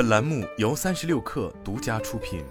本栏目由三十六氪独家出品。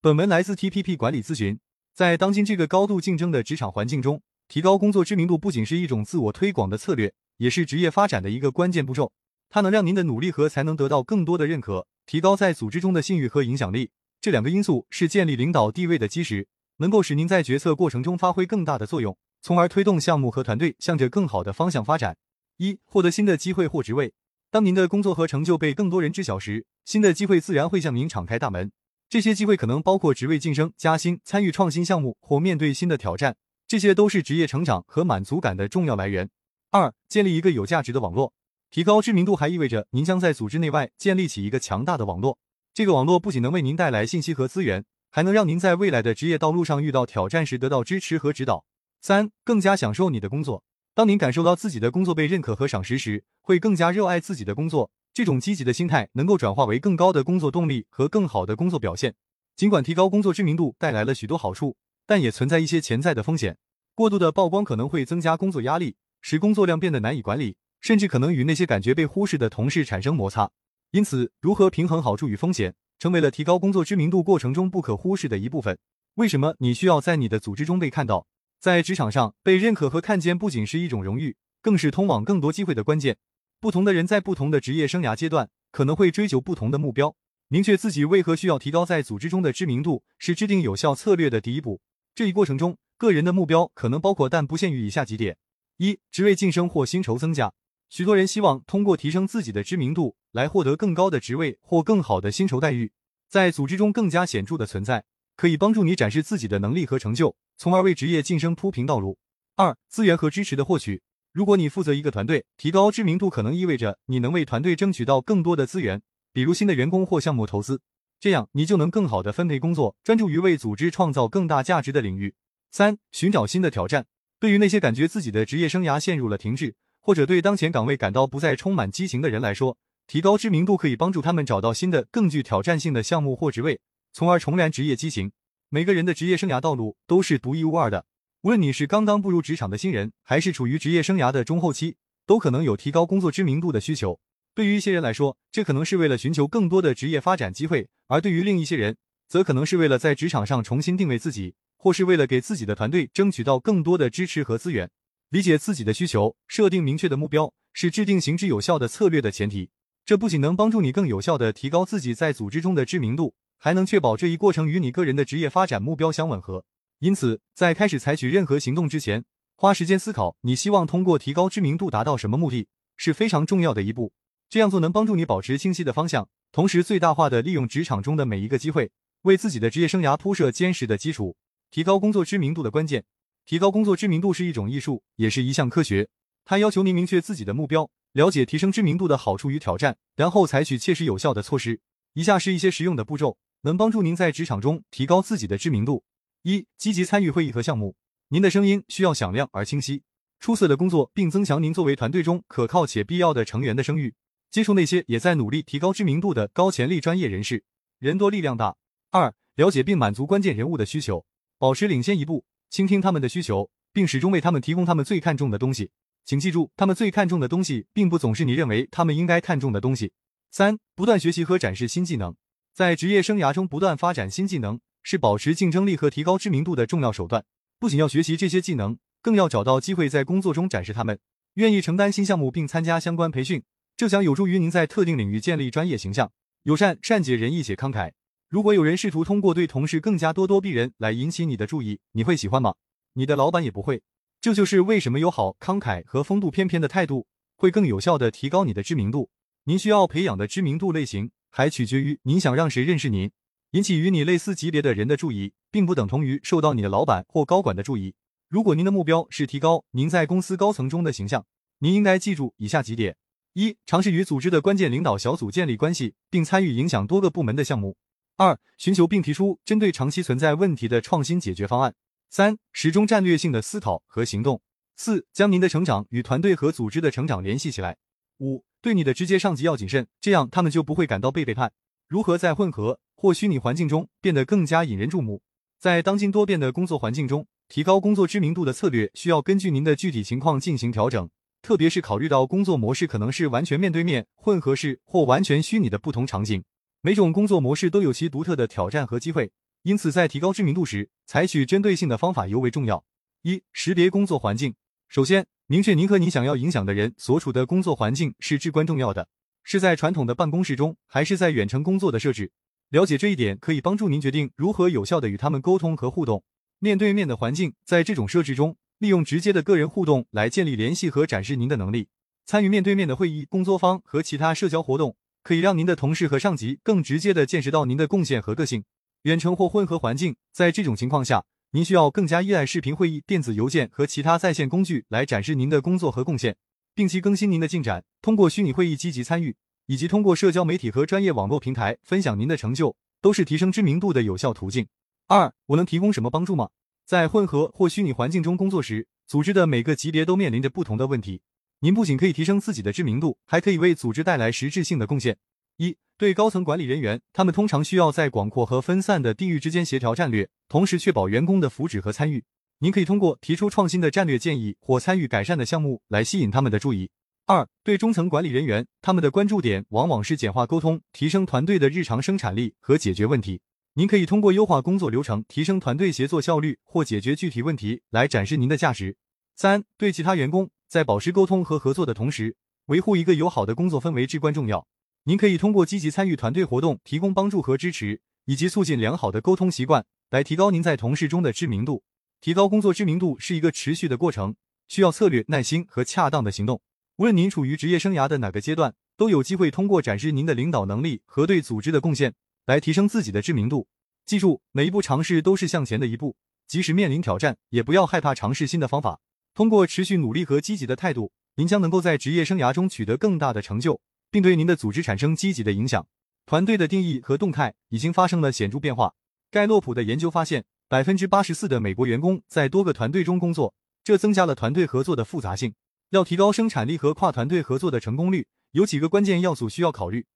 本文来自 TPP 管理咨询。在当今这个高度竞争的职场环境中，提高工作知名度不仅是一种自我推广的策略，也是职业发展的一个关键步骤。它能让您的努力和才能得到更多的认可，提高在组织中的信誉和影响力。这两个因素是建立领导地位的基石，能够使您在决策过程中发挥更大的作用，从而推动项目和团队向着更好的方向发展。一、获得新的机会或职位。当您的工作和成就被更多人知晓时，新的机会自然会向您敞开大门。这些机会可能包括职位晋升、加薪、参与创新项目或面对新的挑战，这些都是职业成长和满足感的重要来源。二、建立一个有价值的网络。提高知名度还意味着您将在组织内外建立起一个强大的网络。这个网络不仅能为您带来信息和资源，还能让您在未来的职业道路上遇到挑战时得到支持和指导。三、更加享受你的工作。当您感受到自己的工作被认可和赏识时，会更加热爱自己的工作。这种积极的心态能够转化为更高的工作动力和更好的工作表现。尽管提高工作知名度带来了许多好处，但也存在一些潜在的风险。过度的曝光可能会增加工作压力，使工作量变得难以管理。甚至可能与那些感觉被忽视的同事产生摩擦，因此，如何平衡好处与风险，成为了提高工作知名度过程中不可忽视的一部分。为什么你需要在你的组织中被看到？在职场上被认可和看见不仅是一种荣誉，更是通往更多机会的关键。不同的人在不同的职业生涯阶段可能会追求不同的目标。明确自己为何需要提高在组织中的知名度，是制定有效策略的第一步。这一过程中，个人的目标可能包括但不限于以下几点：一、职位晋升或薪酬增加。许多人希望通过提升自己的知名度来获得更高的职位或更好的薪酬待遇，在组织中更加显著的存在，可以帮助你展示自己的能力和成就，从而为职业晋升铺平道路。二、资源和支持的获取。如果你负责一个团队，提高知名度可能意味着你能为团队争取到更多的资源，比如新的员工或项目投资，这样你就能更好的分配工作，专注于为组织创造更大价值的领域。三、寻找新的挑战。对于那些感觉自己的职业生涯陷入了停滞，或者对当前岗位感到不再充满激情的人来说，提高知名度可以帮助他们找到新的、更具挑战性的项目或职位，从而重燃职业激情。每个人的职业生涯道路都是独一无二的，无论你是刚刚步入职场的新人，还是处于职业生涯的中后期，都可能有提高工作知名度的需求。对于一些人来说，这可能是为了寻求更多的职业发展机会；而对于另一些人，则可能是为了在职场上重新定位自己，或是为了给自己的团队争取到更多的支持和资源。理解自己的需求，设定明确的目标，是制定行之有效的策略的前提。这不仅能帮助你更有效地提高自己在组织中的知名度，还能确保这一过程与你个人的职业发展目标相吻合。因此，在开始采取任何行动之前，花时间思考你希望通过提高知名度达到什么目的，是非常重要的一步。这样做能帮助你保持清晰的方向，同时最大化的利用职场中的每一个机会，为自己的职业生涯铺设坚实的基础。提高工作知名度的关键。提高工作知名度是一种艺术，也是一项科学。它要求您明确自己的目标，了解提升知名度的好处与挑战，然后采取切实有效的措施。以下是一些实用的步骤，能帮助您在职场中提高自己的知名度。一、积极参与会议和项目。您的声音需要响亮而清晰，出色的工作并增强您作为团队中可靠且必要的成员的声誉。接触那些也在努力提高知名度的高潜力专业人士，人多力量大。二、了解并满足关键人物的需求，保持领先一步。倾听他们的需求，并始终为他们提供他们最看重的东西。请记住，他们最看重的东西，并不总是你认为他们应该看重的东西。三、不断学习和展示新技能，在职业生涯中不断发展新技能，是保持竞争力和提高知名度的重要手段。不仅要学习这些技能，更要找到机会在工作中展示他们。愿意承担新项目并参加相关培训，这将有助于您在特定领域建立专业形象。友善、善解人意且慷慨。如果有人试图通过对同事更加咄咄逼人来引起你的注意，你会喜欢吗？你的老板也不会。这就是为什么友好、慷慨和风度翩翩的态度会更有效的提高你的知名度。您需要培养的知名度类型还取决于您想让谁认识您。引起与你类似级别的人的注意，并不等同于受到你的老板或高管的注意。如果您的目标是提高您在公司高层中的形象，您应该记住以下几点：一、尝试与组织的关键领导小组建立关系，并参与影响多个部门的项目。二、寻求并提出针对长期存在问题的创新解决方案。三、始终战略性的思考和行动。四、将您的成长与团队和组织的成长联系起来。五、对你的直接上级要谨慎，这样他们就不会感到被背叛。如何在混合或虚拟环境中变得更加引人注目？在当今多变的工作环境中，提高工作知名度的策略需要根据您的具体情况进行调整。特别是考虑到工作模式可能是完全面对面、混合式或完全虚拟的不同场景，每种工作模式都有其独特的挑战和机会，因此在提高知名度时，采取针对性的方法尤为重要。一、识别工作环境。首先，明确您和你想要影响的人所处的工作环境是至关重要的，是在传统的办公室中，还是在远程工作的设置？了解这一点可以帮助您决定如何有效的与他们沟通和互动。面对面的环境，在这种设置中。利用直接的个人互动来建立联系和展示您的能力。参与面对面的会议、工作坊和其他社交活动，可以让您的同事和上级更直接的见识到您的贡献和个性。远程或混合环境，在这种情况下，您需要更加依赖视频会议、电子邮件和其他在线工具来展示您的工作和贡献，定期更新您的进展。通过虚拟会议积极参与，以及通过社交媒体和专业网络平台分享您的成就，都是提升知名度的有效途径。二，我能提供什么帮助吗？在混合或虚拟环境中工作时，组织的每个级别都面临着不同的问题。您不仅可以提升自己的知名度，还可以为组织带来实质性的贡献。一对高层管理人员，他们通常需要在广阔和分散的地域之间协调战略，同时确保员工的福祉和参与。您可以通过提出创新的战略建议或参与改善的项目来吸引他们的注意。二对中层管理人员，他们的关注点往往是简化沟通、提升团队的日常生产力和解决问题。您可以通过优化工作流程、提升团队协作效率或解决具体问题来展示您的价值。三、对其他员工，在保持沟通和合作的同时，维护一个友好的工作氛围至关重要。您可以通过积极参与团队活动、提供帮助和支持，以及促进良好的沟通习惯，来提高您在同事中的知名度。提高工作知名度是一个持续的过程，需要策略、耐心和恰当的行动。无论您处于职业生涯的哪个阶段，都有机会通过展示您的领导能力和对组织的贡献。来提升自己的知名度。记住，每一步尝试都是向前的一步，即使面临挑战，也不要害怕尝试新的方法。通过持续努力和积极的态度，您将能够在职业生涯中取得更大的成就，并对您的组织产生积极的影响。团队的定义和动态已经发生了显著变化。盖洛普的研究发现，百分之八十四的美国员工在多个团队中工作，这增加了团队合作的复杂性。要提高生产力和跨团队合作的成功率，有几个关键要素需要考虑。